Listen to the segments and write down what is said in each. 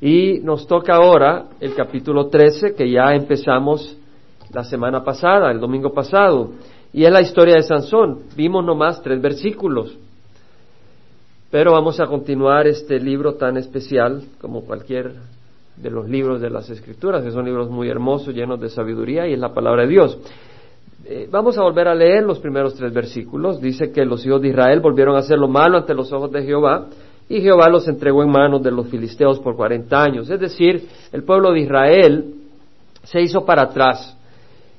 Y nos toca ahora el capítulo 13 que ya empezamos la semana pasada, el domingo pasado, y es la historia de Sansón. Vimos nomás tres versículos, pero vamos a continuar este libro tan especial como cualquier de los libros de las Escrituras, que son libros muy hermosos, llenos de sabiduría, y es la palabra de Dios. Eh, vamos a volver a leer los primeros tres versículos. Dice que los hijos de Israel volvieron a hacer lo malo ante los ojos de Jehová, y Jehová los entregó en manos de los filisteos por cuarenta años. Es decir, el pueblo de Israel se hizo para atrás.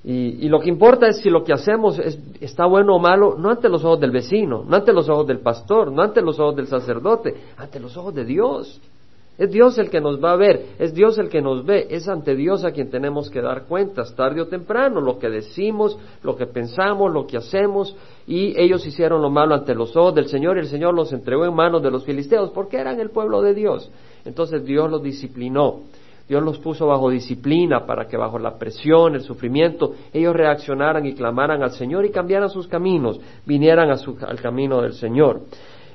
Y, lo que importa es si lo que hacemos está bueno o malo, no ante los ojos del vecino, no ante los ojos del pastor, no ante los ojos del sacerdote, ante los ojos de Dios. Es Dios el que nos va a ver, es Dios el que nos ve, es ante Dios a quien tenemos que dar cuentas tarde o temprano, lo que decimos, lo que pensamos, lo que hacemos, y ellos hicieron lo malo ante los ojos del Señor y el Señor los entregó en manos de los filisteos porque eran el pueblo de Dios. Entonces Dios los disciplinó, Dios los puso bajo disciplina para que bajo la presión, el sufrimiento, ellos reaccionaran y clamaran al Señor y cambiaran sus caminos, vinieran al camino del Señor.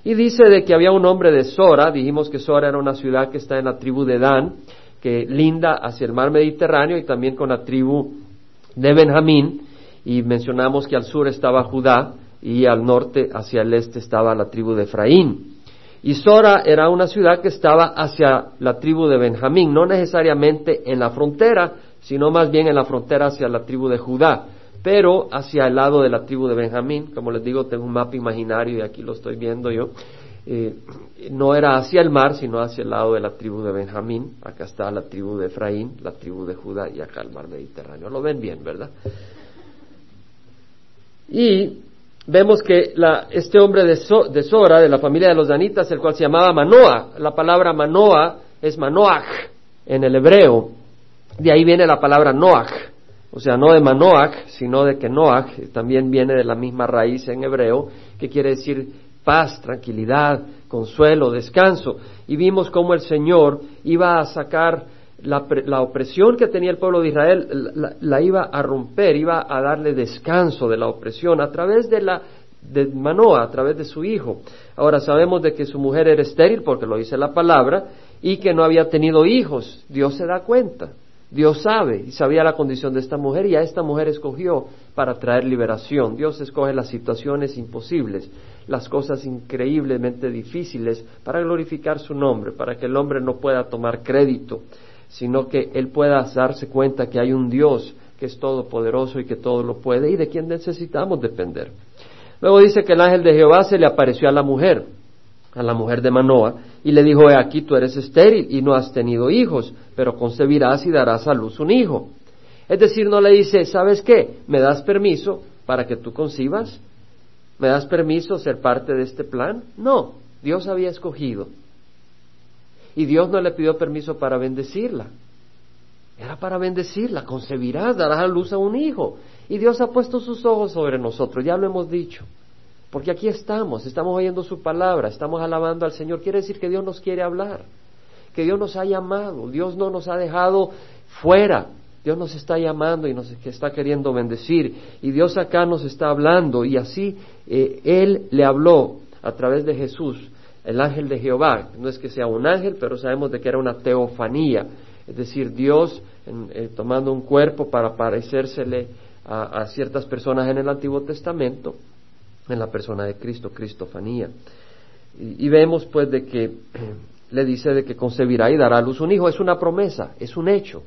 Y dice de que había un hombre de Sora, dijimos que Sora era una ciudad que está en la tribu de Dan, que linda hacia el mar Mediterráneo y también con la tribu de Benjamín, y mencionamos que al sur estaba Judá y al norte hacia el este estaba la tribu de Efraín. Y Sora era una ciudad que estaba hacia la tribu de Benjamín, no necesariamente en la frontera, sino más bien en la frontera hacia la tribu de Judá pero hacia el lado de la tribu de Benjamín, como les digo, tengo un mapa imaginario y aquí lo estoy viendo yo, eh, no era hacia el mar, sino hacia el lado de la tribu de Benjamín, acá está la tribu de Efraín, la tribu de Judá y acá el mar Mediterráneo, lo ven bien, ¿verdad? Y vemos que este hombre de, de, Sora, de la familia de los Danitas, el cual se llamaba Manoah, la palabra Manoah es Manoach en el hebreo, de ahí viene la palabra Noach, o sea, no de Manoach, sino de que también viene de la misma raíz en hebreo, que quiere decir paz, tranquilidad, consuelo, descanso. Y vimos cómo el Señor iba a sacar la, opresión que tenía el pueblo de Israel, la, iba a romper, iba a darle descanso de la opresión a través de la de Manoah, a través de su hijo. Ahora sabemos de que su mujer era estéril, porque lo dice la palabra, y que no había tenido hijos. Dios se da cuenta. Dios sabe y sabía la condición de esta mujer y a esta mujer escogió para traer liberación. Dios escoge las situaciones imposibles, las cosas increíblemente difíciles para glorificar su nombre, para que el hombre no pueda tomar crédito, sino que él pueda darse cuenta que hay un Dios que es todopoderoso y que todo lo puede y de quien necesitamos depender. Luego dice que el ángel de Jehová se le apareció a la mujer a la mujer de Manoa y le dijo, aquí tú eres estéril y no has tenido hijos, pero concebirás y darás a luz un hijo. Es decir, no le dice, ¿sabes qué? ¿Me das permiso para que tú concibas? ¿Me das permiso ser parte de este plan? No, Dios había escogido. Y Dios no le pidió permiso para bendecirla. Era para bendecirla, concebirás, darás a luz a un hijo. Y Dios ha puesto sus ojos sobre nosotros, ya lo hemos dicho. Porque aquí estamos, estamos oyendo su palabra, estamos alabando al Señor. Quiere decir que Dios nos quiere hablar, que Dios nos ha llamado, Dios no nos ha dejado fuera, Dios nos está llamando y nos está queriendo bendecir. Y Dios acá nos está hablando y así eh, Él le habló a través de Jesús, el ángel de Jehová. No es que sea un ángel, pero sabemos de que era una teofanía, es decir, Dios eh, tomando un cuerpo para parecérsele a ciertas personas en el Antiguo Testamento en la persona de Cristo, Cristofanía. Y, vemos pues de que le dice de que concebirá y dará a luz un hijo, es una promesa, es un hecho.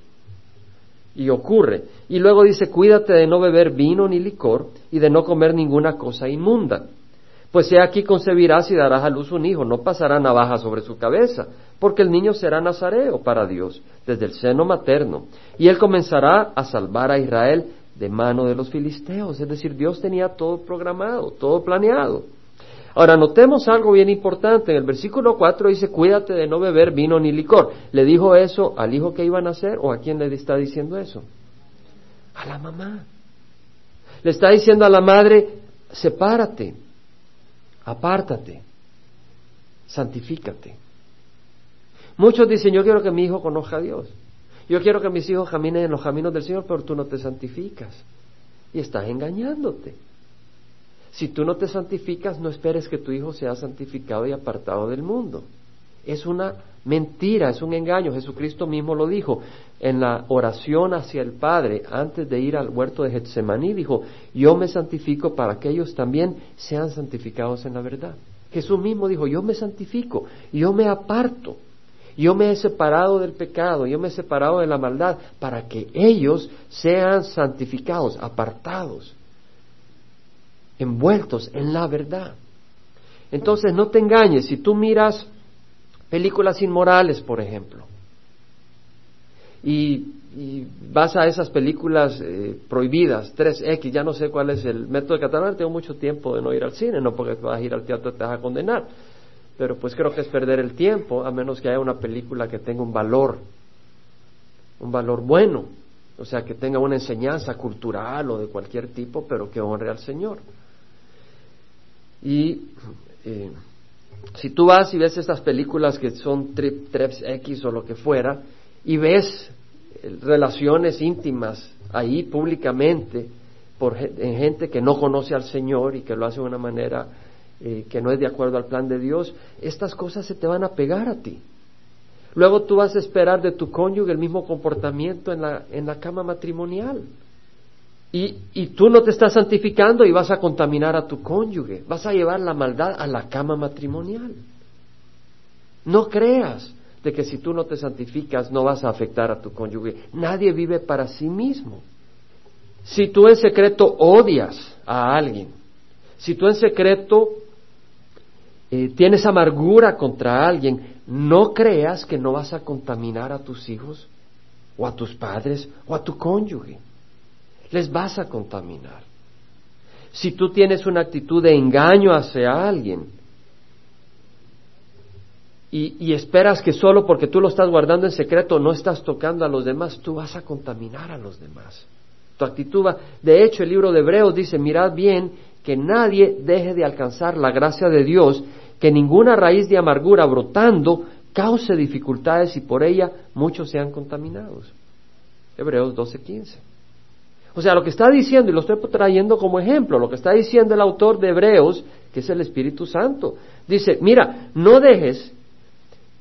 Y ocurre. Y luego dice, cuídate de no beber vino ni licor y de no comer ninguna cosa inmunda. Pues he aquí concebirás y darás a luz un hijo, no pasará navaja sobre su cabeza, porque el niño será nazareo para Dios, desde el seno materno, y él comenzará a salvar a Israel de mano de los filisteos. Es decir, Dios tenía todo programado, todo planeado. Ahora, notemos algo bien importante. En el versículo 4 dice, cuídate de no beber vino ni licor. ¿Le dijo eso al hijo que iban a hacer o a quién le está diciendo eso? A la mamá. Le está diciendo a la madre, sepárate, apártate, santifícate. Muchos dicen, yo quiero que mi hijo conozca a Dios. Yo quiero que mis hijos caminen en los caminos del Señor, pero tú no te santificas. Y estás engañándote. Si tú no te santificas, no esperes que tu hijo sea santificado y apartado del mundo. es una mentira, es un engaño. Jesucristo mismo lo dijo en la oración hacia el Padre antes de ir al huerto de Getsemaní, dijo, yo me santifico para que ellos también sean santificados en la verdad. Jesús mismo dijo, yo me santifico, yo me aparto, yo me he separado del pecado, yo me he separado de la maldad, para que ellos sean santificados, apartados, envueltos en la verdad. Entonces no te engañes, si tú miras películas inmorales, por ejemplo, y, vas a esas películas eh, prohibidas, 3X, ya no sé cuál es el método de catalán, tengo mucho tiempo de no ir al cine, no porque vas a ir al teatro te vas a condenar, pero pues creo que es perder el tiempo, a menos que haya una película que tenga un valor, un valor bueno, o sea, que tenga una enseñanza cultural o de cualquier tipo, pero que honre al Señor. Y eh, si tú vas y ves estas películas que son trip, X o lo que fuera, y ves eh, relaciones íntimas ahí públicamente por en gente que no conoce al Señor y que lo hace de una manera eh, que no es de acuerdo al plan de Dios, estas cosas se te van a pegar a ti. Luego tú vas a esperar de tu cónyuge el mismo comportamiento en la, en la cama matrimonial. Y, y, tú no te estás santificando y vas a contaminar a tu cónyuge, vas a llevar la maldad a la cama matrimonial. No creas de que si tú no te santificas no vas a afectar a tu cónyuge. Nadie vive para sí mismo. Si tú en secreto odias a alguien, si tú en secreto eh, tienes amargura contra alguien, no creas que no vas a contaminar a tus hijos o a tus padres o a tu cónyuge. Les vas a contaminar. Si tú tienes una actitud de engaño hacia alguien, y, esperas que solo porque tú lo estás guardando en secreto no estás tocando a los demás, tú vas a contaminar a los demás. Tu actitud va. De hecho, el libro de Hebreos dice: mirad bien que nadie deje de alcanzar la gracia de Dios, que ninguna raíz de amargura brotando cause dificultades y por ella muchos sean contaminados. Hebreos 12:15. O sea, lo que está diciendo, y lo estoy trayendo como ejemplo, lo que está diciendo el autor de Hebreos, que es el Espíritu Santo, dice, mira, no dejes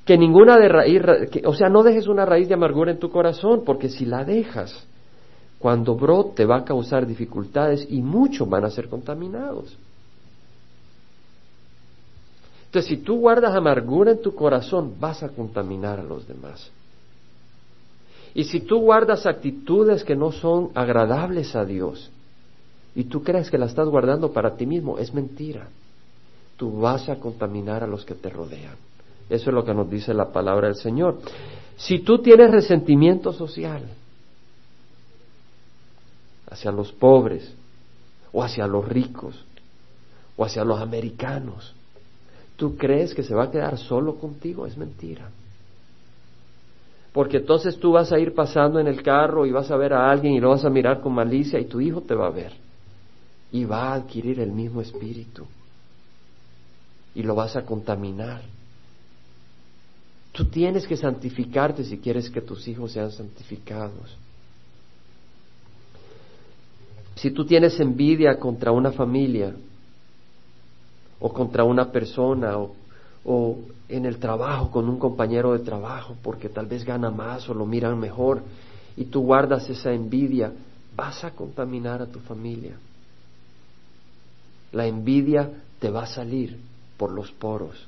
que ninguna de raíz, o sea, no dejes una raíz de amargura en tu corazón, porque si la dejas, cuando brote va a causar dificultades y muchos van a ser contaminados. Entonces, si tú guardas amargura en tu corazón, vas a contaminar a los demás. Y si tú guardas actitudes que no son agradables a Dios, y tú crees que las estás guardando para ti mismo, es mentira. Tú vas a contaminar a los que te rodean. Eso es lo que nos dice la palabra del Señor. Si tú tienes resentimiento social hacia los pobres, o hacia los ricos, o hacia los americanos, ¿tú crees que se va a quedar solo contigo? Es mentira. Porque entonces tú vas a ir pasando en el carro y vas a ver a alguien y lo vas a mirar con malicia y tu hijo te va a ver. Y va a adquirir el mismo espíritu. Y lo vas a contaminar. Tú tienes que santificarte si quieres que tus hijos sean santificados. Si tú tienes envidia contra una familia o contra una persona o, en el trabajo con un compañero de trabajo porque tal vez gana más o lo miran mejor y tú guardas esa envidia, vas a contaminar a tu familia. La envidia te va a salir por los poros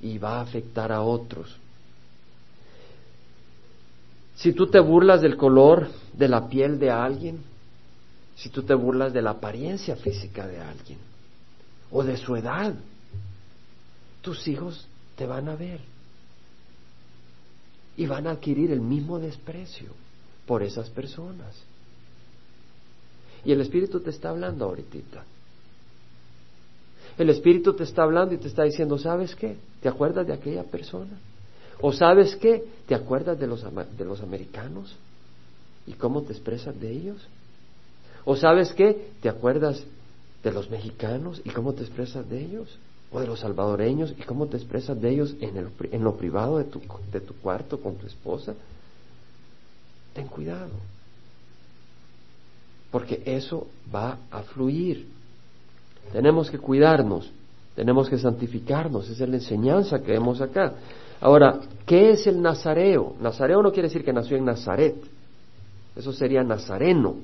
y va a afectar a otros. Si tú te burlas del color de la piel de alguien, si tú te burlas de la apariencia física de alguien o de su edad, tus hijos te van a ver y van a adquirir el mismo desprecio por esas personas. Y el Espíritu te está hablando ahorita. El Espíritu te está hablando y te está diciendo, ¿sabes qué? ¿Te acuerdas de aquella persona? ¿O sabes qué? ¿Te acuerdas de los, de los americanos? ¿Y cómo te expresas de ellos? ¿O sabes qué? ¿Te acuerdas de los mexicanos y cómo te expresas de ellos? ¿O de los salvadoreños y cómo te expresas de ellos en, el, en lo privado de tu, de tu cuarto con tu esposa? Ten cuidado. Porque eso va a fluir tenemos que cuidarnos. Tenemos que santificarnos, esa es la enseñanza que vemos acá. Ahora, ¿qué es el nazareo? Nazareo no quiere decir que nació en Nazaret, eso sería nazareno.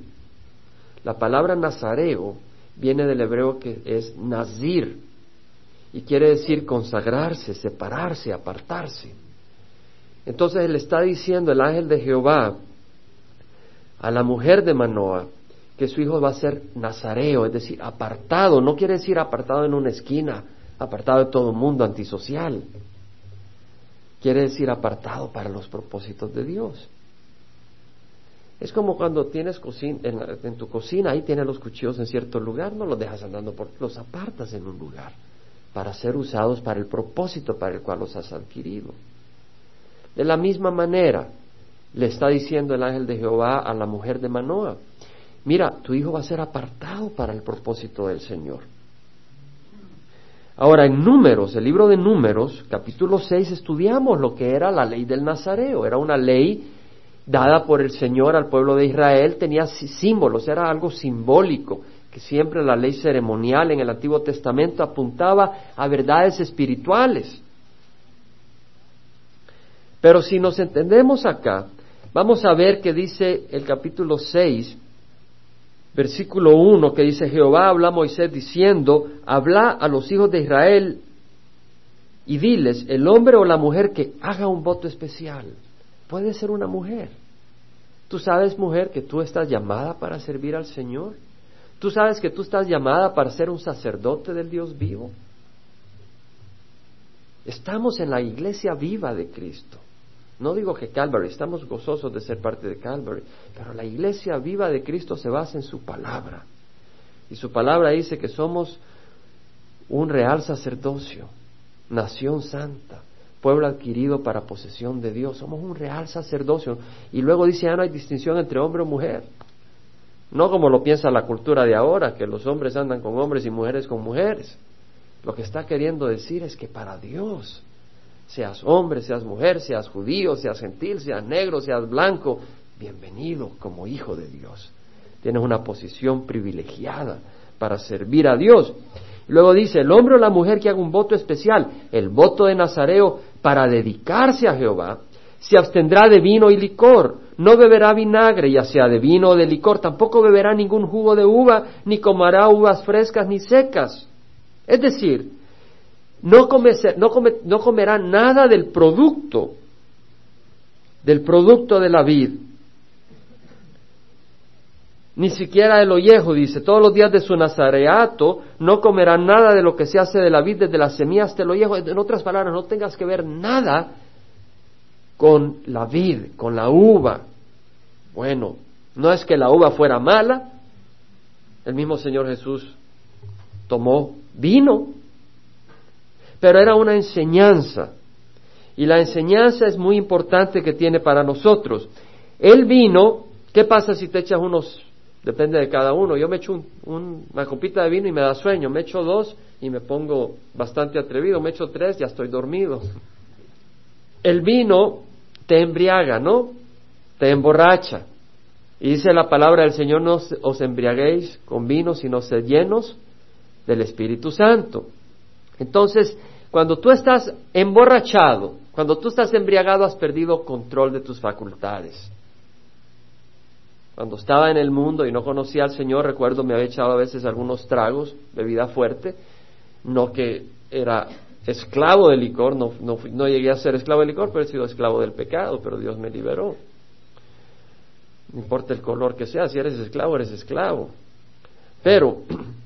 La palabra nazareo viene del hebreo que es nazir y quiere decir consagrarse, separarse, apartarse. Entonces le está diciendo el ángel de Jehová a la mujer de Manoah que su hijo va a ser nazareo, es decir, apartado, no quiere decir apartado en una esquina, apartado de todo el mundo, antisocial. Quiere decir apartado para los propósitos de Dios. Es como cuando tienes cocina, en, tu cocina, ahí tienes los cuchillos en cierto lugar, no los dejas andando, por, los apartas en un lugar para ser usados para el propósito para el cual los has adquirido. De la misma manera, le está diciendo el ángel de Jehová a la mujer de Manoa, mira, tu hijo va a ser apartado para el propósito del Señor. Ahora, en Números, el libro de Números, capítulo 6, estudiamos lo que era la ley del Nazareo. Era una ley dada por el Señor al pueblo de Israel, tenía símbolos, era algo simbólico, que siempre la ley ceremonial en el Antiguo Testamento apuntaba a verdades espirituales. Pero si nos entendemos acá, vamos a ver que dice el capítulo 6, versículo 1, que dice, Jehová habla a Moisés diciendo, habla a los hijos de Israel y diles, el hombre o la mujer que haga un voto especial, puede ser una mujer. Tú sabes, mujer, que tú estás llamada para servir al Señor. Tú sabes que tú estás llamada para ser un sacerdote del Dios vivo. Estamos en la iglesia viva de Cristo. No digo que Calvary, estamos gozosos de ser parte de Calvary, pero la iglesia viva de Cristo se basa en su palabra. Y su palabra dice que somos un real sacerdocio, nación santa, pueblo adquirido para posesión de Dios. Somos un real sacerdocio. Y luego dice, ya no hay distinción entre hombre o mujer. No como lo piensa la cultura de ahora, que los hombres andan con hombres y mujeres con mujeres. Lo que está queriendo decir es que para Dios seas hombre, seas mujer, seas judío, seas gentil, seas negro, seas blanco, bienvenido como hijo de Dios. Tienes una posición privilegiada para servir a Dios. Luego dice, el hombre o la mujer que haga un voto especial, el voto de Nazareo para dedicarse a Jehová, se abstendrá de vino y licor, no beberá vinagre, ya sea de vino o de licor, tampoco beberá ningún jugo de uva, ni comerá uvas frescas ni secas. Es decir, no, no, comerá nada del producto, del producto de la vid, ni siquiera el ollejo, dice, todos los días de su nazareato no comerá nada de lo que se hace de la vid, desde las semillas hasta el ollejo. En otras palabras, no tengas que ver nada con la vid, con la uva. Bueno, no es que la uva fuera mala, el mismo Señor Jesús tomó vino pero era una enseñanza. Y la enseñanza es muy importante que tiene para nosotros. El vino, ¿qué pasa si te echas unos? Depende de cada uno. Yo me echo una copita de vino y me da sueño. Me echo dos y me pongo bastante atrevido. Me echo tres, ya estoy dormido. El vino te embriaga, ¿no? Te emborracha. Y dice la palabra del Señor, no os embriaguéis con vino, sino sed llenos del Espíritu Santo. Entonces, cuando tú estás emborrachado, cuando tú estás embriagado, has perdido control de tus facultades. Cuando estaba en el mundo y no conocía al Señor, recuerdo me había echado a veces algunos tragos, bebida fuerte, no que era esclavo del licor, no, no, llegué a ser esclavo del licor, pero he sido esclavo del pecado, pero Dios me liberó. No importa el color que sea, si eres esclavo, eres esclavo. Pero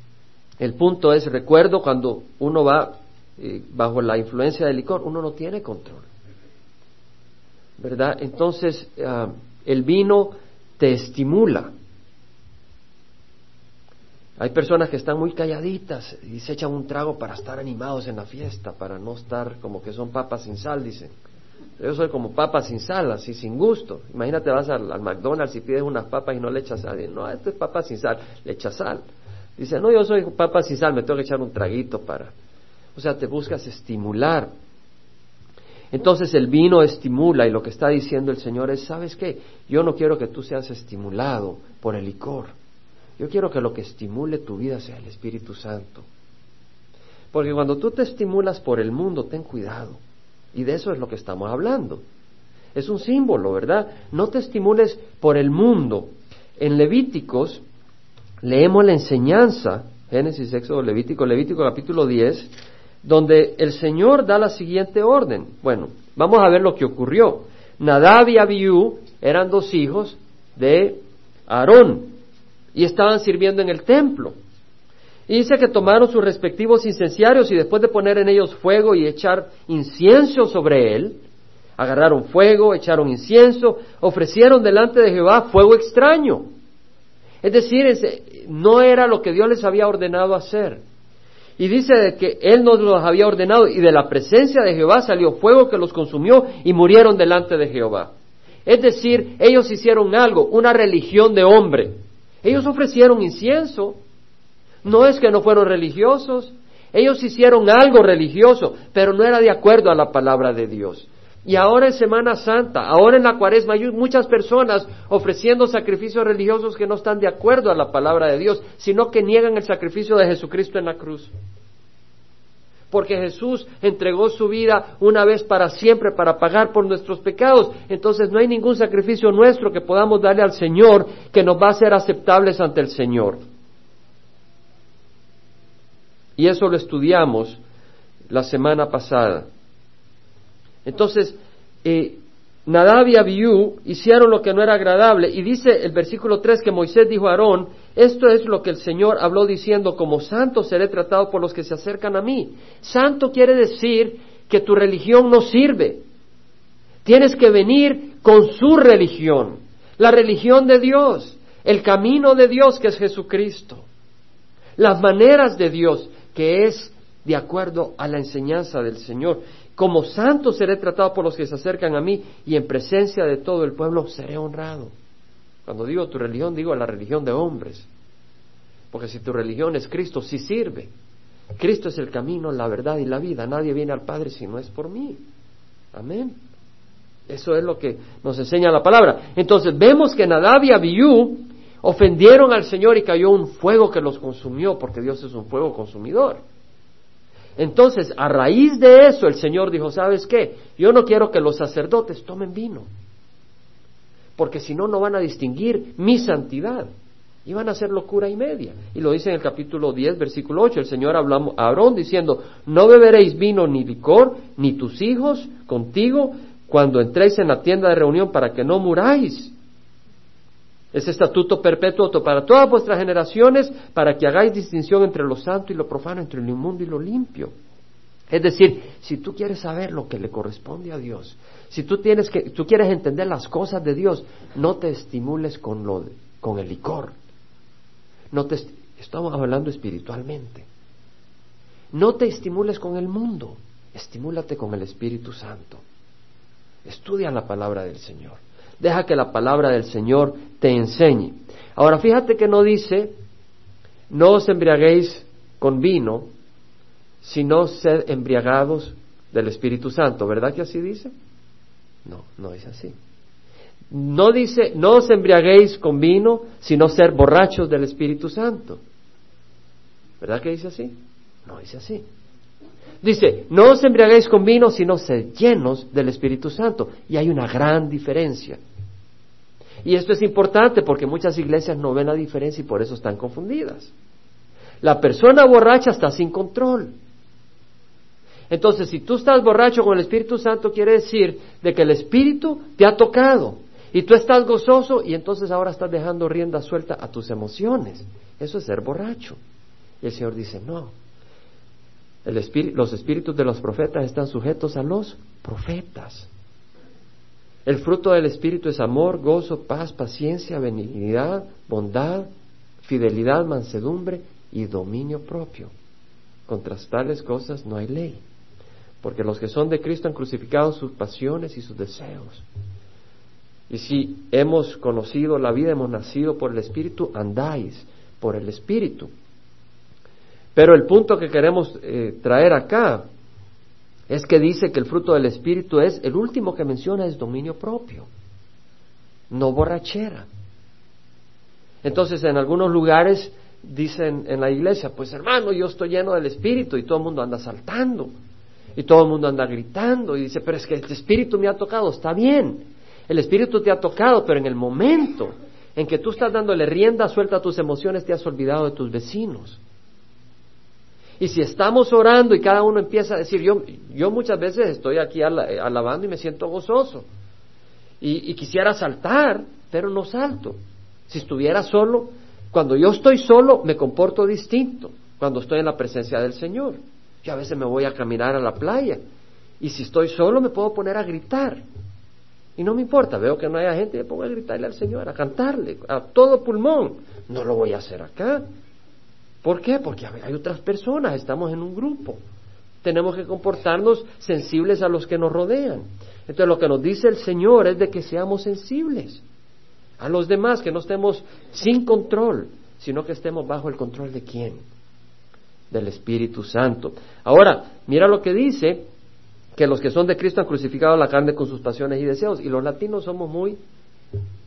el punto es, recuerdo cuando uno va eh, bajo la influencia del licor, uno no tiene control. ¿Verdad? Entonces, ah, el vino te estimula. Hay personas que están muy calladitas y se echan un trago para estar animados en la fiesta, para no estar como que son papas sin sal, dicen. Yo soy como papas sin sal, así sin gusto. Imagínate, vas al, al McDonald's y pides unas papas y no le echas sal. No, esto es papas sin sal, le echas sal. Dice, no, yo soy papa sin sal, me tengo que echar un traguito para. O sea, te buscas estimular. Entonces el vino estimula y lo que está diciendo el Señor es, ¿sabes qué? Yo no quiero que tú seas estimulado por el licor. Yo quiero que lo que estimule tu vida sea el Espíritu Santo. Porque cuando tú te estimulas por el mundo, ten cuidado. Y de eso es lo que estamos hablando. Es un símbolo, ¿verdad? No te estimules por el mundo. En Levíticos leemos la enseñanza, Génesis, Éxodo, Levítico, Levítico capítulo 10, donde el Señor da la siguiente orden. Bueno, vamos a ver lo que ocurrió. Nadab y Abiú eran dos hijos de Aarón y estaban sirviendo en el templo. Y dice que tomaron sus respectivos incenciarios y después de poner en ellos fuego y echar incienso sobre él, agarraron fuego, echaron incienso, ofrecieron delante de Jehová fuego extraño. Es decir, no era lo que Dios les había ordenado hacer. Y dice que Él nos los había ordenado y de la presencia de Jehová salió fuego que los consumió y murieron delante de Jehová. Es decir, ellos hicieron algo, una religión de hombre. Ellos ofrecieron incienso. No es que no fueron religiosos. Ellos hicieron algo religioso, pero no era de acuerdo a la palabra de Dios. Y ahora en Semana Santa, ahora en la Cuaresma, hay muchas personas ofreciendo sacrificios religiosos que no están de acuerdo a la palabra de Dios, sino que niegan el sacrificio de Jesucristo en la cruz. Porque Jesús entregó su vida una vez para siempre para pagar por nuestros pecados. Entonces no hay ningún sacrificio nuestro que podamos darle al Señor que nos va a ser aceptables ante el Señor. Y eso lo estudiamos la semana pasada. Entonces, eh, Nadab y Abiú hicieron lo que no era agradable. Y dice el versículo 3 que Moisés dijo a Aarón, esto es lo que el Señor habló diciendo, como santo seré tratado por los que se acercan a mí. Santo quiere decir que tu religión no sirve. Tienes que venir con su religión, la religión de Dios, el camino de Dios que es Jesucristo, las maneras de Dios que es de acuerdo a la enseñanza del Señor. Como santo seré tratado por los que se acercan a mí y en presencia de todo el pueblo seré honrado. Cuando digo tu religión, digo la religión de hombres. Porque si tu religión es Cristo, sí sirve. Cristo es el camino, la verdad y la vida. Nadie viene al Padre si no es por mí. Amén. Eso es lo que nos enseña la palabra. Entonces vemos que Nadab y Abiú ofendieron al Señor y cayó un fuego que los consumió, porque Dios es un fuego consumidor. Entonces, a raíz de eso, el Señor dijo, ¿sabes qué? Yo no quiero que los sacerdotes tomen vino, porque si no, no van a distinguir mi santidad. Y van a hacer locura y media. Y lo dice en el capítulo 10, versículo 8. El Señor habló a Aarón diciendo, no beberéis vino ni licor, ni tus hijos contigo, cuando entréis en la tienda de reunión para que no muráis. Es estatuto perpetuo para todas vuestras generaciones, para que hagáis distinción entre lo santo y lo profano, entre lo inmundo y lo limpio. Es decir, si tú quieres saber lo que le corresponde a Dios, si tú, tienes que, tú quieres entender las cosas de Dios, no te estimules con, lo, con el licor. No te, estamos hablando espiritualmente. No te estimules con el mundo, estimúlate con el Espíritu Santo. Estudia la palabra del Señor. Deja que la palabra del Señor te enseñe. Ahora fíjate que no dice, no os embriaguéis con vino, sino sed embriagados del Espíritu Santo. ¿Verdad que así dice? No, no es así. No dice, no os embriaguéis con vino, sino ser borrachos del Espíritu Santo. ¿Verdad que dice así? No dice así. Dice, no os embriaguéis con vino, sino sed llenos del Espíritu Santo. Y hay una gran diferencia. Y esto es importante porque muchas iglesias no ven la diferencia y por eso están confundidas. La persona borracha está sin control. Entonces, si tú estás borracho con el Espíritu Santo, quiere decir de que el Espíritu te ha tocado y tú estás gozoso y entonces ahora estás dejando rienda suelta a tus emociones. Eso es ser borracho. Y el Señor dice, no, los espíritus de los profetas están sujetos a los profetas. El fruto del Espíritu es amor, gozo, paz, paciencia, benignidad, bondad, fidelidad, mansedumbre y dominio propio. Contra tales cosas no hay ley, porque los que son de Cristo han crucificado sus pasiones y sus deseos. Y si hemos conocido la vida, hemos nacido por el Espíritu, andáis por el Espíritu. Pero el punto que queremos eh, traer acá es que dice que el fruto del Espíritu es, el último que menciona es dominio propio, no borrachera. Entonces, en algunos lugares dicen en la iglesia, pues hermano, yo estoy lleno del Espíritu y todo el mundo anda saltando y todo el mundo anda gritando y dice, pero es que este Espíritu me ha tocado, está bien, el Espíritu te ha tocado, pero en el momento en que tú estás dándole rienda suelta a tus emociones, te has olvidado de tus vecinos. Y si estamos orando y cada uno empieza a decir, yo, yo muchas veces estoy aquí alabando y me siento gozoso. Y, y quisiera saltar, pero no salto. Si estuviera solo, cuando yo estoy solo, me comporto distinto cuando estoy en la presencia del Señor. Yo a veces me voy a caminar a la playa y si estoy solo me puedo poner a gritar. Y no me importa, veo que no haya gente, me pongo a gritarle al Señor, a cantarle, a todo pulmón. No lo voy a hacer acá. ¿Por qué? Porque hay otras personas, estamos en un grupo. Tenemos que comportarnos sensibles a los que nos rodean. Entonces lo que nos dice el Señor es de que seamos sensibles a los demás, que no estemos sin control, sino que estemos bajo el control de quién? Del Espíritu Santo. Ahora, mira lo que dice, que los que son de Cristo han crucificado la carne con sus pasiones y deseos, y los latinos somos muy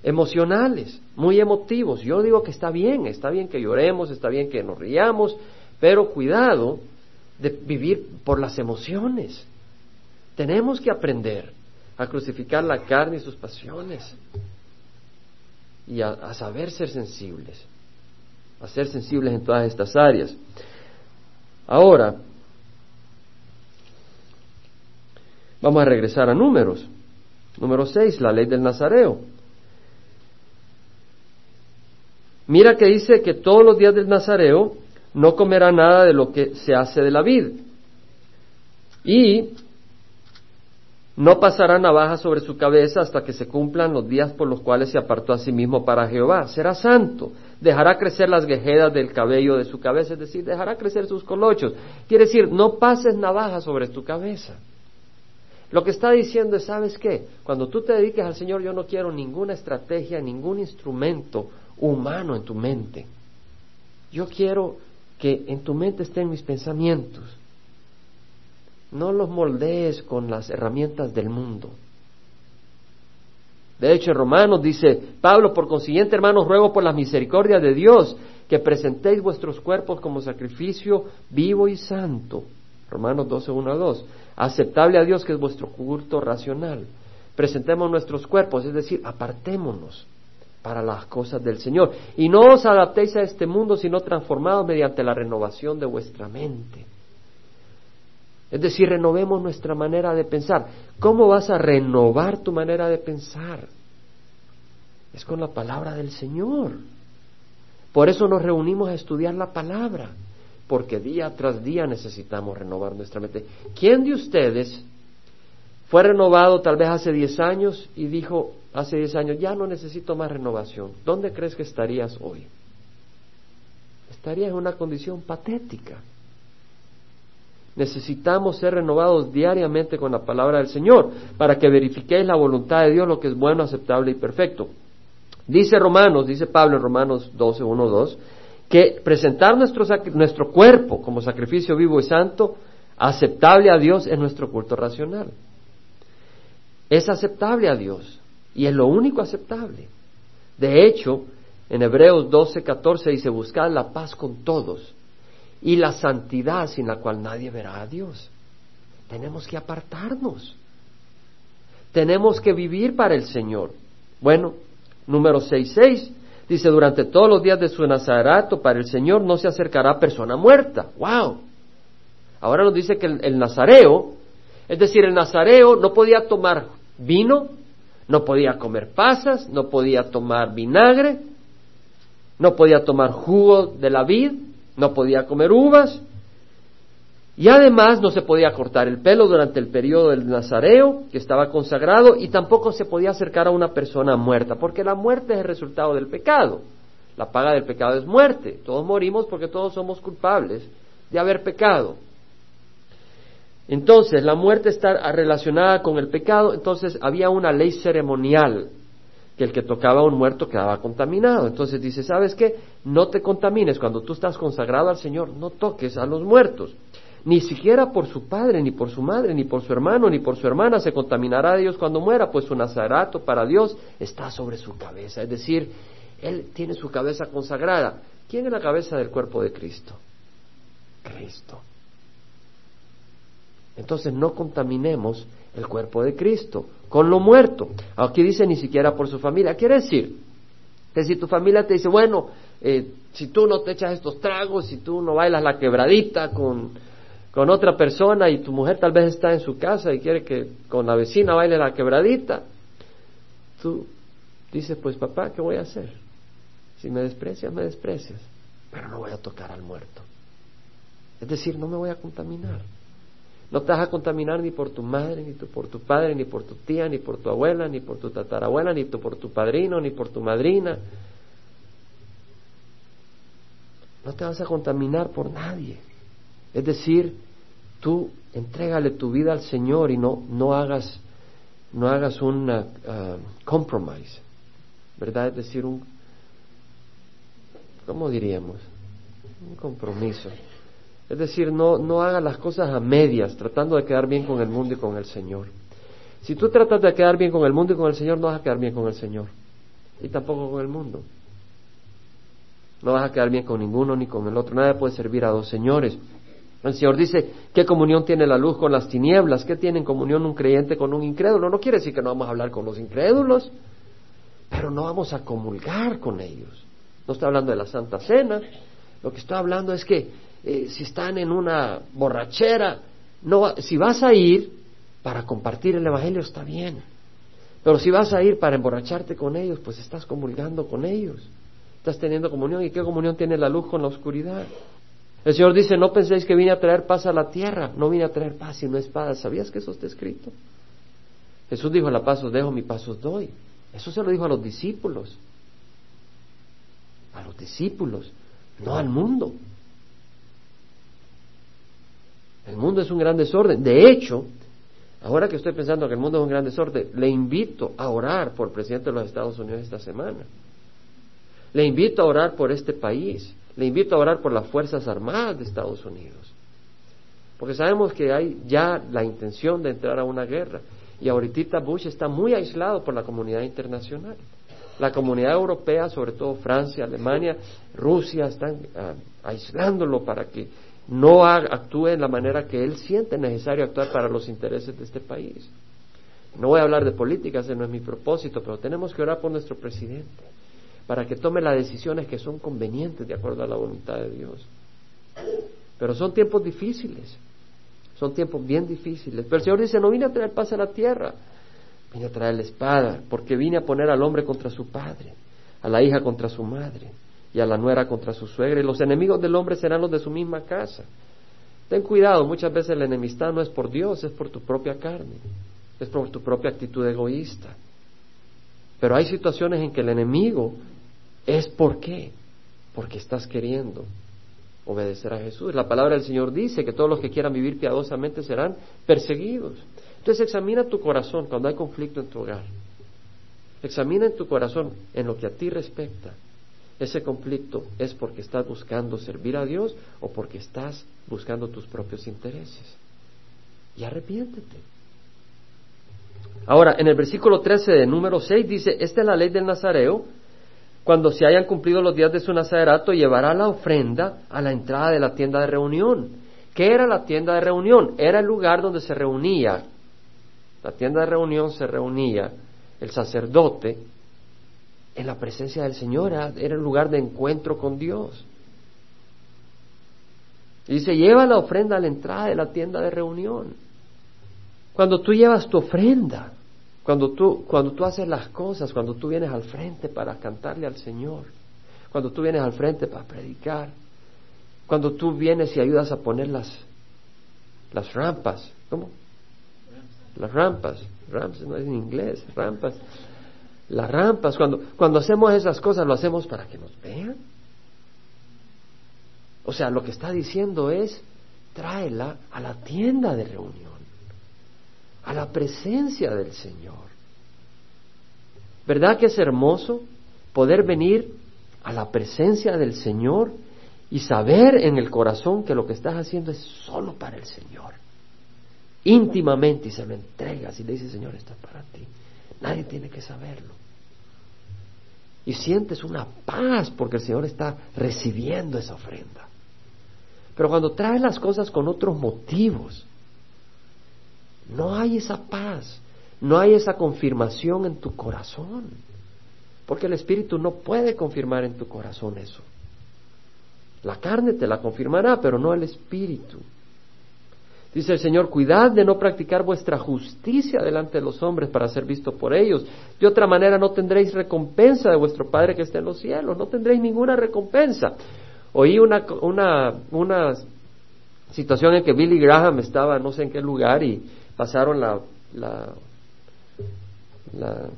emocionales, muy emotivos. Yo digo que está bien, está bien que lloremos, está bien que nos riamos, pero cuidado de vivir por las emociones. Tenemos que aprender a crucificar la carne y sus pasiones y a, saber ser sensibles, a ser sensibles en todas estas áreas. Ahora, vamos a regresar a números. Número 6, la ley del Nazareo. Mira que dice que todos los días del Nazareo no comerá nada de lo que se hace de la vid. Y no pasará navaja sobre su cabeza hasta que se cumplan los días por los cuales se apartó a sí mismo para Jehová. Será santo. Dejará crecer las guejedas del cabello de su cabeza, es decir, dejará crecer sus colochos. Quiere decir, no pases navaja sobre tu cabeza. Lo que está diciendo es, ¿sabes qué? Cuando tú te dediques al Señor, yo no quiero ninguna estrategia, ningún instrumento humano en tu mente. Yo quiero que en tu mente estén mis pensamientos. No los moldees con las herramientas del mundo. De hecho, en Romanos dice Pablo, por consiguiente, hermanos, ruego por la misericordia de Dios que presentéis vuestros cuerpos como sacrificio vivo y santo. Romanos 12, 1 a 2. Aceptable a Dios que es vuestro culto racional. Presentemos nuestros cuerpos, es decir, apartémonos para las cosas del Señor. Y no os adaptéis a este mundo, sino transformados mediante la renovación de vuestra mente es decir, renovemos nuestra manera de pensar. ¿Cómo vas a renovar tu manera de pensar? Es con la palabra del Señor. Por eso nos reunimos a estudiar la palabra, porque día tras día necesitamos renovar nuestra mente. ¿Quién de ustedes fue renovado tal vez hace diez años y dijo hace diez años, ya no necesito más renovación? ¿Dónde crees que estarías hoy? Estarías en una condición patética. Necesitamos ser renovados diariamente con la palabra del Señor para que verifiquéis la voluntad de Dios, lo que es bueno, aceptable y perfecto. Dice Romanos, dice Pablo en Romanos 12, 1, 2, que presentar nuestro, nuestro cuerpo como sacrificio vivo y santo, aceptable a Dios, es nuestro culto racional. Es aceptable a Dios y es lo único aceptable. De hecho, en Hebreos 12, 14 dice, buscad la paz con todos y la santidad sin la cual nadie verá a Dios. Tenemos que apartarnos. Tenemos que vivir para el Señor. Bueno, número 66 dice, durante todos los días de su nazarato para el Señor no se acercará persona muerta. ¡Wow! Ahora nos dice que el nazareo, es decir, el nazareo no podía tomar vino, no podía comer pasas, no podía tomar vinagre, no podía tomar jugo de la vid, no podía comer uvas y además no se podía cortar el pelo durante el periodo del Nazareo, que estaba consagrado, y tampoco se podía acercar a una persona muerta, porque la muerte es el resultado del pecado. La paga del pecado es muerte. Todos morimos porque todos somos culpables de haber pecado. Entonces, la muerte está relacionada con el pecado, entonces había una ley ceremonial que el que tocaba a un muerto quedaba contaminado. Entonces dice, ¿sabes qué? No te contamines. Cuando tú estás consagrado al Señor, no toques a los muertos. Ni siquiera por su padre, ni por su madre, ni por su hermano, ni por su hermana se contaminará a Dios cuando muera, pues su nazarato para Dios está sobre su cabeza. Es decir, Él tiene su cabeza consagrada. ¿Quién es la cabeza del cuerpo de Cristo? Cristo. Entonces no contaminemos el cuerpo de Cristo con lo muerto. Aquí dice ni siquiera por su familia. Quiere decir que si tu familia te dice, bueno, eh, si tú no te echas estos tragos, si tú no bailas la quebradita con, con otra persona y tu mujer tal vez está en su casa y quiere que con la vecina baile la quebradita, tú dices, pues papá, ¿qué voy a hacer? Si me desprecias, me desprecias, pero no voy a tocar al muerto. Es decir, no me voy a contaminar. No te vas a contaminar ni por tu madre, ni por tu padre, ni por tu tía, ni por tu abuela, ni por tu tatarabuela, ni por tu padrino, ni por tu madrina. No te vas a contaminar por nadie. Es decir, tú entrégale tu vida al Señor y no, no hagas, no hagas un uh, compromise, ¿verdad? Es decir, un, ¿cómo diríamos? Un compromiso. Es decir, no, no hagas las cosas a medias, tratando de quedar bien con el mundo y con el Señor. Si tú tratas de quedar bien con el mundo y con el Señor, no vas a quedar bien con el Señor. Y tampoco con el mundo. No vas a quedar bien con ninguno ni con el otro. Nadie puede servir a dos señores. El Señor dice, ¿qué comunión tiene la luz con las tinieblas? ¿Qué tiene en comunión un creyente con un incrédulo? No quiere decir que no vamos a hablar con los incrédulos, pero no vamos a comulgar con ellos. No estoy hablando de la Santa Cena. Lo que estoy hablando es que eh, si están en una borrachera, no, si vas a ir para compartir el Evangelio está bien. Pero si vas a ir para emborracharte con ellos, pues estás comulgando con ellos. Estás teniendo comunión. ¿Y qué comunión tiene la luz con la oscuridad? El Señor dice, no penséis que vine a traer paz a la tierra. No vine a traer paz, sino espada. ¿Sabías que eso está escrito? Jesús dijo, la paz os dejo, mi paz os doy. Eso se lo dijo a los discípulos. A los discípulos, no al mundo. El mundo es un gran desorden. De hecho, ahora que estoy pensando que el mundo es un gran desorden, le invito a orar por el presidente de los Estados Unidos esta semana. Le invito a orar por este país. Le invito a orar por las Fuerzas Armadas de Estados Unidos. Porque sabemos que hay ya la intención de entrar a una guerra. Y ahorita Bush está muy aislado por la comunidad internacional. La comunidad europea, sobre todo Francia, Alemania, Rusia, están ah, aislándolo para que no actúe en la manera que él siente necesario actuar para los intereses de este país. No voy a hablar de política, ese no es mi propósito, pero tenemos que orar por nuestro presidente para que tome las decisiones que son convenientes de acuerdo a la voluntad de Dios. Pero son tiempos difíciles, son tiempos bien difíciles. Pero el Señor dice, no vine a traer paz a la tierra, vine a traer la espada, porque vine a poner al hombre contra su padre, a la hija contra su madre y a la nuera contra su suegra, y los enemigos del hombre serán los de su misma casa. Ten cuidado, muchas veces la enemistad no es por Dios, es por tu propia carne, es por tu propia actitud egoísta. Pero hay situaciones en que el enemigo es por qué, porque estás queriendo obedecer a Jesús. La palabra del Señor dice que todos los que quieran vivir piadosamente serán perseguidos. Entonces examina tu corazón cuando hay conflicto en tu hogar. Examina en tu corazón en lo que a ti respecta ese conflicto es porque estás buscando servir a Dios o porque estás buscando tus propios intereses. Y arrepiéntete. Ahora, en el versículo 13 de número 6 dice, esta es la ley del Nazareo, cuando se hayan cumplido los días de su nazarerato, llevará la ofrenda a la entrada de la tienda de reunión. ¿Qué era la tienda de reunión? Era el lugar donde se reunía, la tienda de reunión se reunía el sacerdote en la presencia del Señor, era el lugar de encuentro con Dios. Y dice, lleva la ofrenda a la entrada de la tienda de reunión. Cuando tú llevas tu ofrenda, cuando tú, cuando tú haces las cosas, cuando tú vienes al frente para cantarle al Señor, cuando tú vienes al frente para predicar, cuando tú vienes y ayudas a poner las, las rampas, ¿cómo? Las rampas, rampas no es en inglés, rampas, las rampas, cuando, cuando hacemos esas cosas, lo hacemos para que nos vean. O sea, lo que está diciendo es, tráela a la tienda de reunión, a la presencia del Señor. ¿Verdad que es hermoso poder venir a la presencia del Señor y saber en el corazón que lo que estás haciendo es solo para el Señor? Íntimamente y se lo entregas y le dices, Señor, esto es para ti. Nadie tiene que saberlo. Y sientes una paz porque el Señor está recibiendo esa ofrenda. Pero cuando traes las cosas con otros motivos, no hay esa paz, no hay esa confirmación en tu corazón. Porque el Espíritu no puede confirmar en tu corazón eso. La carne te la confirmará, pero no el Espíritu. Dice el Señor, cuidad de no practicar vuestra justicia delante de los hombres para ser visto por ellos. De otra manera no tendréis recompensa de vuestro Padre que está en los cielos, no tendréis ninguna recompensa. Oí una, una, una situación en que Billy Graham estaba no sé en qué lugar y pasaron la, la,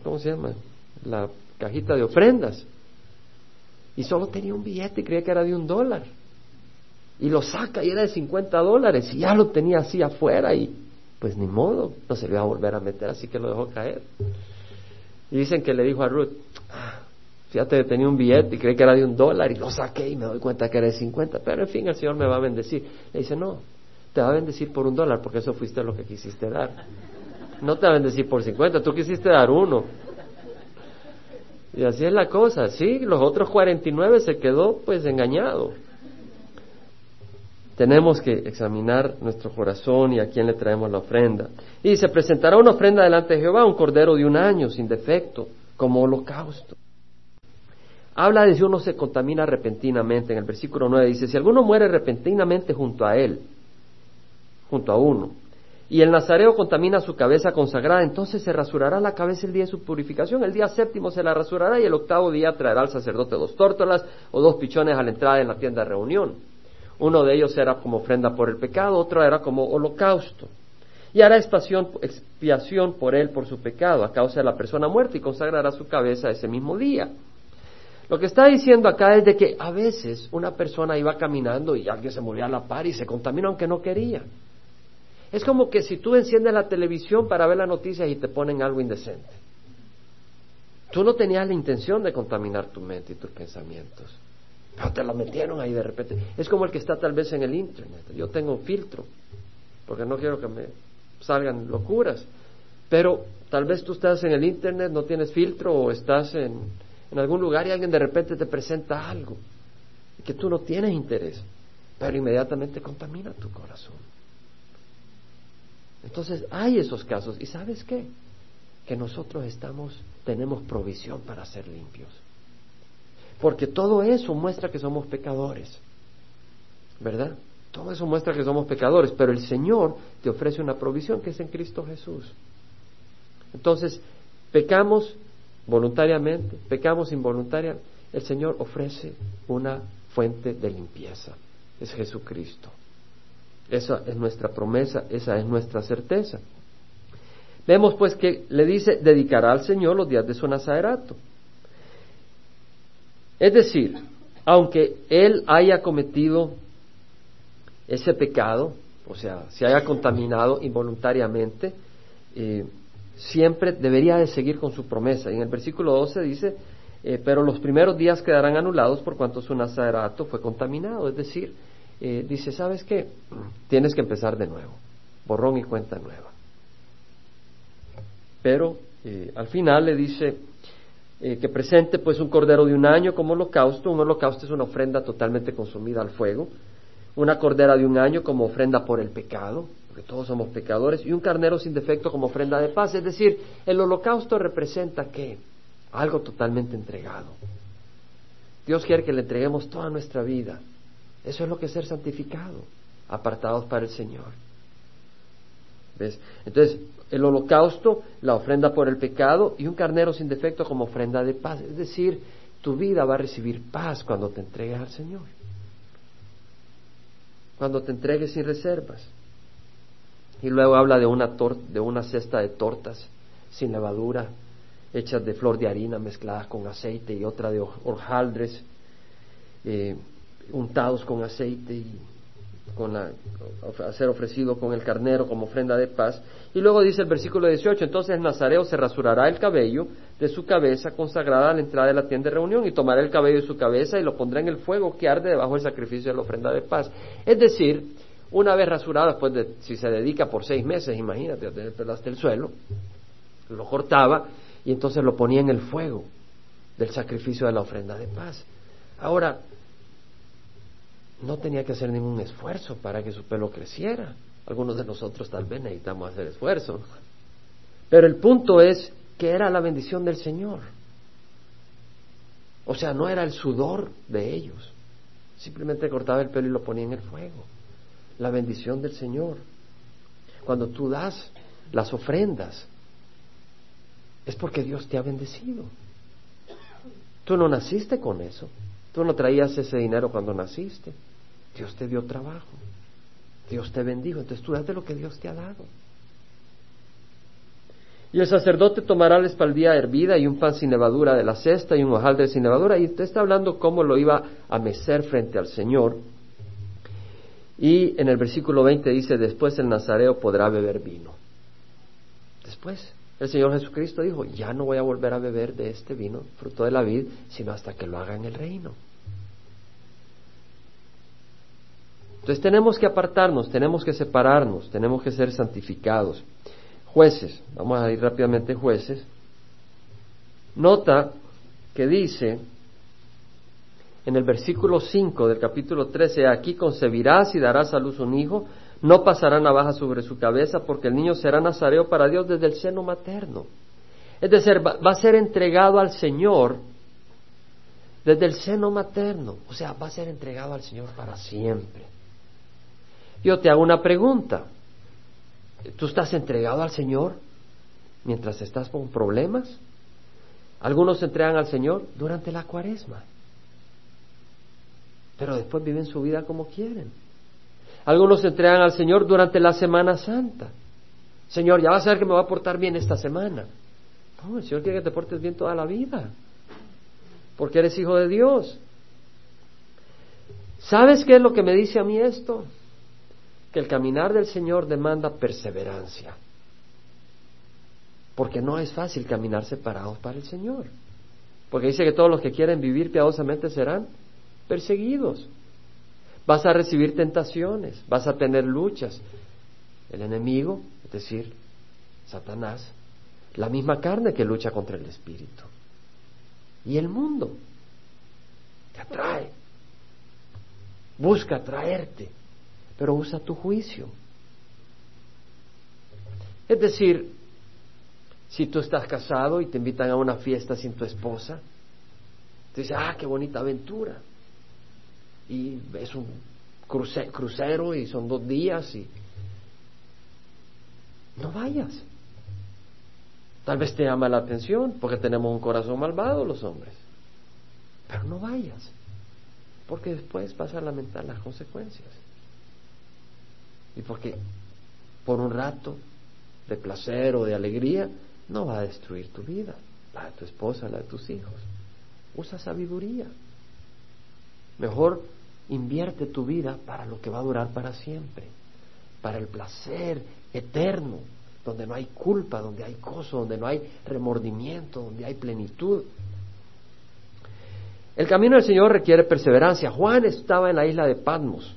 ¿cómo se llama? La cajita de ofrendas. Y solo tenía un billete y creía que era de un dólar. Y lo saca y era de 50 dólares y ya lo tenía así afuera y pues ni modo, no se le iba a volver a meter, así que lo dejó caer. Y dicen que le dijo a Ruth, ah, fíjate tenía un billete y creí que era de un dólar y lo saqué y me doy cuenta que era de 50, pero en fin, el Señor me va a bendecir. Le dice, no, te va a bendecir por un dólar porque eso fuiste lo que quisiste dar. No te va a bendecir por 50, tú quisiste dar uno. Y así es la cosa, sí, los otros 49 se quedó pues engañado tenemos que examinar nuestro corazón y a quién le traemos la ofrenda. Y se presentará una ofrenda delante de Jehová, un cordero de un año, sin defecto, como holocausto. Habla de si uno se contamina repentinamente. En el versículo 9 dice, si alguno muere repentinamente junto a él, junto a uno, y el nazareo contamina su cabeza consagrada, entonces se rasurará la cabeza el día de su purificación, el día séptimo se la rasurará y el octavo día traerá al sacerdote dos tórtolas o dos pichones a la entrada en la tienda de reunión uno de ellos era como ofrenda por el pecado, otro era como holocausto. Y hará expiación por él por su pecado a causa de la persona muerta y consagrará su cabeza ese mismo día. Lo que está diciendo acá es de que a veces una persona iba caminando y alguien se movía a la par y se contaminó aunque no quería. Es como que si tú enciendes la televisión para ver las noticias y te ponen algo indecente. Tú no tenías la intención de contaminar tu mente y tus pensamientos. Te lo metieron ahí de repente. Es como el que está tal vez en el Internet. Yo tengo un filtro, porque no quiero que me salgan locuras. Pero tal vez tú estás en el Internet, no tienes filtro, o estás en, en algún lugar y alguien de repente te presenta algo que tú no tienes interés, pero inmediatamente contamina tu corazón. Entonces hay esos casos. ¿Y sabes qué? Que nosotros estamos, tenemos provisión para ser limpios. Porque todo eso muestra que somos pecadores. ¿Verdad? Todo eso muestra que somos pecadores, pero el Señor te ofrece una provisión que es en Cristo Jesús. Entonces, pecamos voluntariamente, pecamos involuntariamente, el Señor ofrece una fuente de limpieza. Es Jesucristo. Esa es nuestra promesa, esa es nuestra certeza. Vemos pues que le dice, dedicará al Señor los días de su nazarato. Es decir, aunque él haya cometido ese pecado, o sea, se haya contaminado involuntariamente, eh, siempre debería de seguir con su promesa. Y en el versículo 12 dice, eh, pero los primeros días quedarán anulados por cuanto su nazarato fue contaminado. Es decir, eh, dice, ¿sabes qué? Tienes que empezar de nuevo, borrón y cuenta nueva. Pero al final le dice, eh, que presente pues un cordero de un año como holocausto. Un holocausto es una ofrenda totalmente consumida al fuego. Una cordera de un año como ofrenda por el pecado, porque todos somos pecadores. Y un carnero sin defecto como ofrenda de paz. Es decir, el holocausto representa qué? Algo totalmente entregado. Dios quiere que le entreguemos toda nuestra vida. Eso es lo que es ser santificado, apartados para el Señor. ¿Ves? Entonces, el holocausto, la ofrenda por el pecado y un carnero sin defecto como ofrenda de paz. Es decir, tu vida va a recibir paz cuando te entregues al Señor. Cuando te entregues sin reservas. Y luego habla de una, de una cesta de tortas sin levadura, hechas de flor de harina mezcladas con aceite y otra de hojaldres eh, untados con aceite y con a ser ofrecido con el carnero como ofrenda de paz. Y luego dice el versículo 18, entonces el nazareo se rasurará el cabello de su cabeza consagrada a la entrada de la tienda de reunión y tomará el cabello de su cabeza y lo pondrá en el fuego que arde debajo del sacrificio de la ofrenda de paz. Es decir, una vez rasurado, después de, si se dedica por seis meses, imagínate, a tener el suelo, lo cortaba y entonces lo ponía en el fuego del sacrificio de la ofrenda de paz. Ahora, no tenía que hacer ningún esfuerzo para que su pelo creciera. Algunos de nosotros tal vez necesitamos hacer esfuerzo. Pero el punto es que era la bendición del Señor. O sea, no era el sudor de ellos. Simplemente cortaba el pelo y lo ponía en el fuego. La bendición del Señor. Cuando tú das las ofrendas, es porque Dios te ha bendecido. Tú no naciste con eso. Tú no traías ese dinero cuando naciste. Dios te dio trabajo. Dios te bendijo. Entonces tú das de lo que Dios te ha dado. Y el sacerdote tomará la espaldilla hervida y un pan sin levadura de la cesta y un hojaldre sin levadura. Y usted está hablando cómo lo iba a mecer frente al Señor. Y en el versículo 20 dice, después el nazareo podrá beber vino. Después, el Señor Jesucristo dijo, ya no voy a volver a beber de este vino, fruto de la vid, sino hasta que lo haga en el reino. Entonces tenemos que apartarnos, tenemos que separarnos, tenemos que ser santificados. Jueces, vamos a ir rápidamente jueces. Nota que dice en el versículo 5 del capítulo 13, aquí concebirás y darás a luz un hijo, no pasará navaja sobre su cabeza porque el niño será nazareo para Dios desde el seno materno. Es decir, va, va a ser entregado al Señor desde el seno materno, o sea, va a ser entregado al Señor para siempre. Yo te hago una pregunta. ¿Tú estás entregado al Señor mientras estás con problemas? Algunos se entregan al Señor durante la cuaresma, pero después viven su vida como quieren. Algunos se entregan al Señor durante la Semana Santa. Señor, ya vas a ver que me va a portar bien esta semana. No, el Señor quiere que te portes bien toda la vida, porque eres hijo de Dios. ¿Sabes qué es lo que me dice a mí esto? Que el caminar del Señor demanda perseverancia. Porque no es fácil caminar separados para el Señor. Porque dice que todos los que quieren vivir piadosamente serán perseguidos. Vas a recibir tentaciones, vas a tener luchas. El enemigo, es decir, Satanás, la misma carne que lucha contra el espíritu. Y el mundo te atrae, busca atraerte pero usa tu juicio. Es decir, si tú estás casado y te invitan a una fiesta sin tu esposa, te dices, ah, qué bonita aventura. Y es un crucero y son dos días y no vayas. Tal vez te llama la atención porque tenemos un corazón malvado los hombres. Pero no vayas, porque después vas a lamentar las consecuencias. Y porque por un rato de placer o de alegría no va a destruir tu vida, la de tu esposa, la de tus hijos. Usa sabiduría. Mejor invierte tu vida para lo que va a durar para siempre, para el placer eterno, donde no hay culpa, donde hay gozo, donde no hay remordimiento, donde hay plenitud. El camino del Señor requiere perseverancia. Juan estaba en la isla de Patmos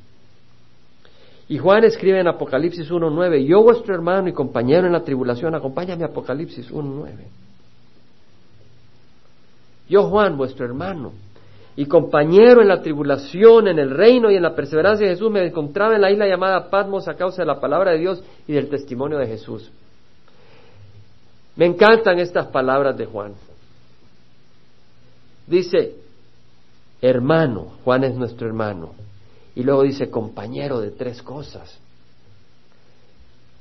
y Juan escribe en Apocalipsis 1.9, yo vuestro hermano y compañero en la tribulación, acompáñame a Apocalipsis 1.9. Yo Juan, vuestro hermano y compañero en la tribulación, en el reino y en la perseverancia de Jesús, me encontraba en la isla llamada Patmos a causa de la palabra de Dios y del testimonio de Jesús. Me encantan estas palabras de Juan. Dice, hermano, Juan es nuestro hermano, y luego dice compañero de tres cosas.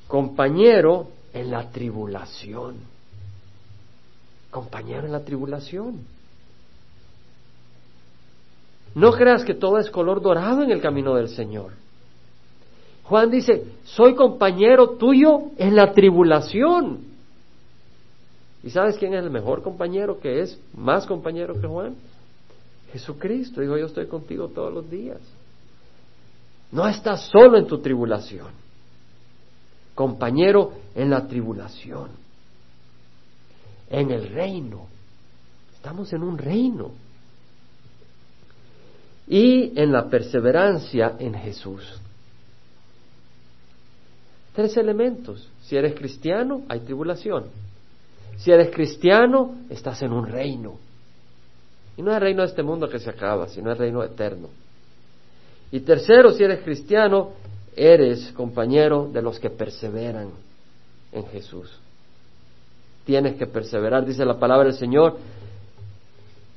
Compañero en la tribulación. Compañero en la tribulación. No creas que todo es color dorado en el camino del Señor. Juan dice, soy compañero tuyo en la tribulación. ¿Y sabes quién es el mejor compañero que es más compañero que Juan? Jesucristo. Dijo, yo estoy contigo todos los días. No estás solo en tu tribulación, compañero en la tribulación, en el reino. Estamos en un reino. Y en la perseverancia en Jesús. Tres elementos. Si eres cristiano, hay tribulación. Si eres cristiano, estás en un reino. Y no es el reino de este mundo que se acaba, sino el reino eterno. Y tercero, si eres cristiano, eres compañero de los que perseveran en Jesús. Tienes que perseverar, dice la palabra del Señor.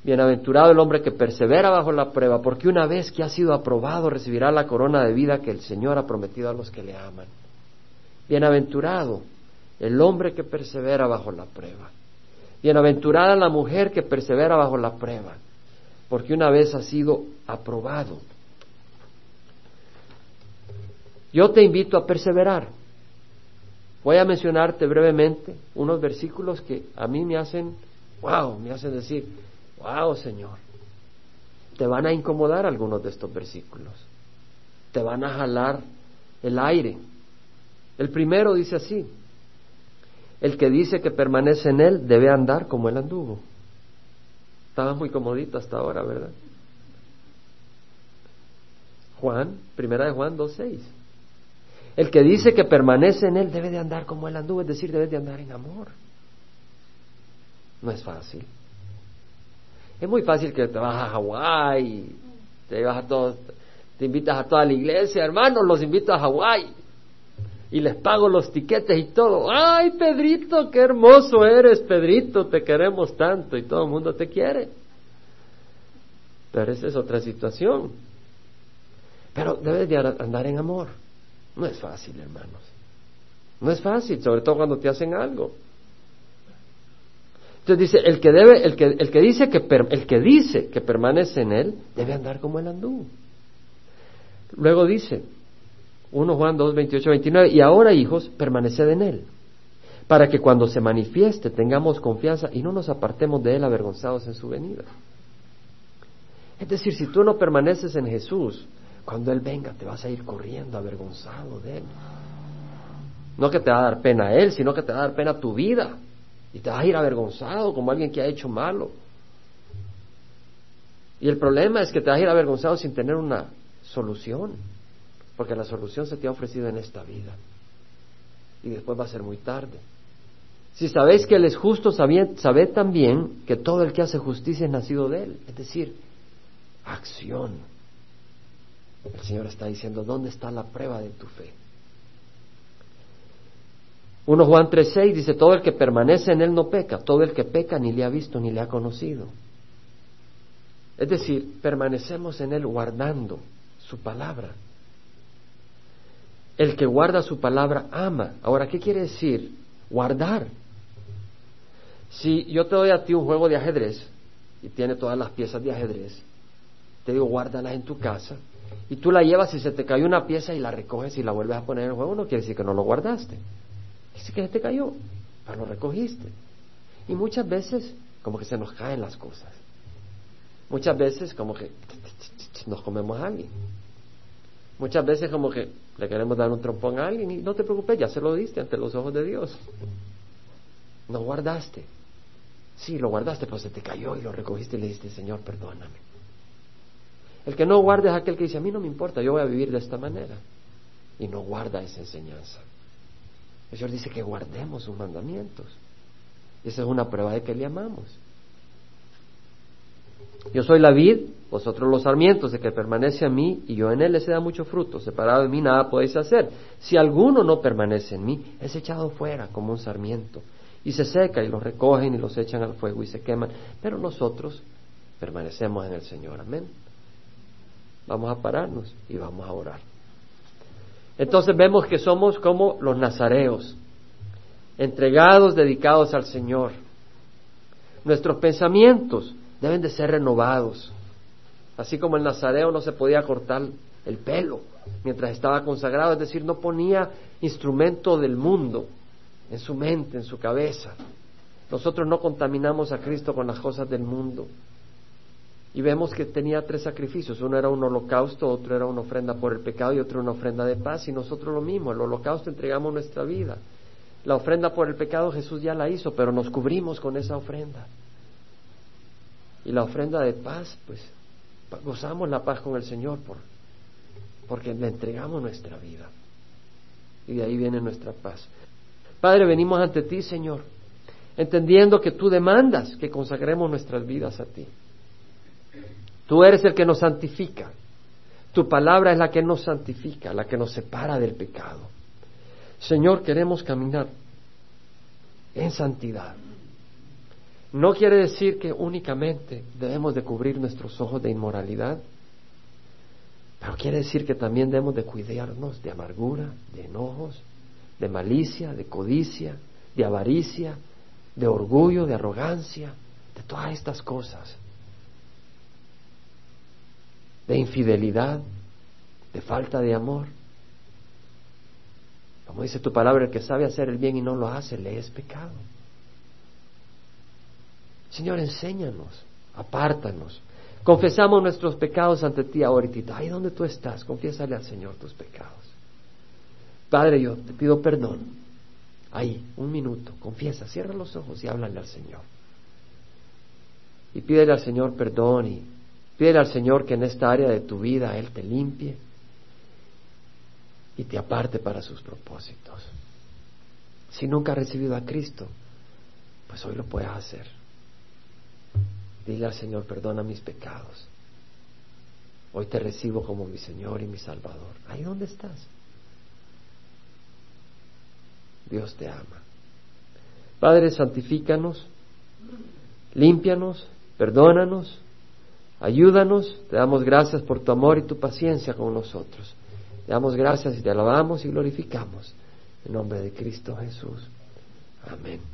Bienaventurado el hombre que persevera bajo la prueba, porque una vez que ha sido aprobado recibirá la corona de vida que el Señor ha prometido a los que le aman. Bienaventurado el hombre que persevera bajo la prueba. Bienaventurada la mujer que persevera bajo la prueba, porque una vez ha sido aprobado. Yo te invito a perseverar. Voy a mencionarte brevemente unos versículos que a mí me hacen, wow, me hacen decir, wow, Señor. Te van a incomodar algunos de estos versículos. Te van a jalar el aire. El primero dice así, el que dice que permanece en él debe andar como él anduvo. Estaba muy comodito hasta ahora, ¿verdad? Juan, primera de Juan 2.6. El que dice que permanece en él debe de andar como él anduvo, es decir, debe de andar en amor. No es fácil. Es muy fácil que te vas a Hawái, te vas a todos, te invitas a toda la iglesia, hermanos, los invito a Hawái y les pago los tiquetes y todo. Ay, Pedrito, qué hermoso eres, Pedrito, te queremos tanto y todo el mundo te quiere. Pero esa es otra situación. Pero debes de andar en amor. No es fácil, hermanos. No es fácil, sobre todo cuando te hacen algo. Entonces dice, el que debe, el que, el que dice que el que dice que permanece en él, debe andar como él anduvo. Luego dice, 1 Juan 2, 28, 29, y ahora hijos, permaneced en él, para que cuando se manifieste tengamos confianza y no nos apartemos de él avergonzados en su venida. Es decir, si tú no permaneces en Jesús, cuando Él venga te vas a ir corriendo avergonzado de Él. No que te va a dar pena a Él, sino que te va a dar pena tu vida. Y te vas a ir avergonzado como alguien que ha hecho malo. Y el problema es que te vas a ir avergonzado sin tener una solución. Porque la solución se te ha ofrecido en esta vida. Y después va a ser muy tarde. Si sabéis que Él es justo, sabed también que todo el que hace justicia es nacido de Él. Es decir, acción el Señor está diciendo, ¿dónde está la prueba de tu fe? 1 Juan 3:6 dice, todo el que permanece en Él no peca, todo el que peca ni le ha visto ni le ha conocido. Es decir, permanecemos en Él guardando su palabra. El que guarda su palabra ama. Ahora, ¿qué quiere decir guardar? Si yo te doy a ti un juego de ajedrez y tiene todas las piezas de ajedrez, te digo, guárdalas en tu casa, y tú la llevas y se te cayó una pieza y la recoges y la vuelves a poner en el juego, no quiere decir que no lo guardaste. Dice que se te cayó, pero lo recogiste. Y muchas veces como que se nos caen las cosas. Muchas veces como que nos comemos a alguien. Muchas veces como que le queremos dar un trompón a alguien y no te preocupes, ya se lo diste ante los ojos de Dios. No guardaste. Sí, lo guardaste, pero se te cayó y lo recogiste y le dijiste, Señor, perdóname. El que no guarda es aquel que dice, a mí no me importa, yo voy a vivir de esta manera. Y no guarda esa enseñanza. El Señor dice que guardemos sus mandamientos. Y esa es una prueba de que le amamos. Yo soy la vid, vosotros los sarmientos, de que permanece a mí y yo en él les da mucho fruto. Separado de mí nada podéis hacer. Si alguno no permanece en mí, es echado fuera como un sarmiento. Y se seca y los recogen y los echan al fuego y se queman. Pero nosotros permanecemos en el Señor. Amén. Vamos a pararnos y vamos a orar. Entonces vemos que somos como los nazareos, entregados, dedicados al Señor. Nuestros pensamientos deben de ser renovados. Así como el nazareo no se podía cortar el pelo mientras estaba consagrado, es decir, no ponía instrumento del mundo en su mente, en su cabeza. Nosotros no contaminamos a Cristo con las cosas del mundo. Y vemos que tenía tres sacrificios. Uno era un holocausto, otro era una ofrenda por el pecado y otro una ofrenda de paz. Y nosotros lo mismo, el holocausto entregamos nuestra vida. La ofrenda por el pecado Jesús ya la hizo, pero nos cubrimos con esa ofrenda. Y la ofrenda de paz, pues gozamos la paz con el Señor por, porque le entregamos nuestra vida. Y de ahí viene nuestra paz. Padre, venimos ante ti, Señor, entendiendo que tú demandas que consagremos nuestras vidas a ti. Tú eres el que nos santifica. Tu palabra es la que nos santifica, la que nos separa del pecado. Señor, queremos caminar en santidad. No quiere decir que únicamente debemos de cubrir nuestros ojos de inmoralidad, pero quiere decir que también debemos de cuidarnos de amargura, de enojos, de malicia, de codicia, de avaricia, de orgullo, de arrogancia, de todas estas cosas, de infidelidad, de falta de amor. Como dice tu palabra, el que sabe hacer el bien y no lo hace, le es pecado. Señor, enséñanos, apártanos. Confesamos nuestros pecados ante ti ahorita. Ahí donde tú estás, confiésale al Señor tus pecados. Padre, yo te pido perdón. Ahí, un minuto, confiesa, cierra los ojos y háblale al Señor. Y pídele al Señor perdón y pídele al Señor que en esta área de tu vida Él te limpie y te aparte para sus propósitos. Si nunca has recibido a Cristo, pues hoy lo puedes hacer. Dile al Señor, perdona mis pecados. Hoy te recibo como mi Señor y mi Salvador. Ahí donde estás. Dios te ama. Padre, santifícanos, límpianos, perdónanos, ayúdanos. Te damos gracias por tu amor y tu paciencia con nosotros. Te damos gracias y te alabamos y glorificamos. En nombre de Cristo Jesús. Amén.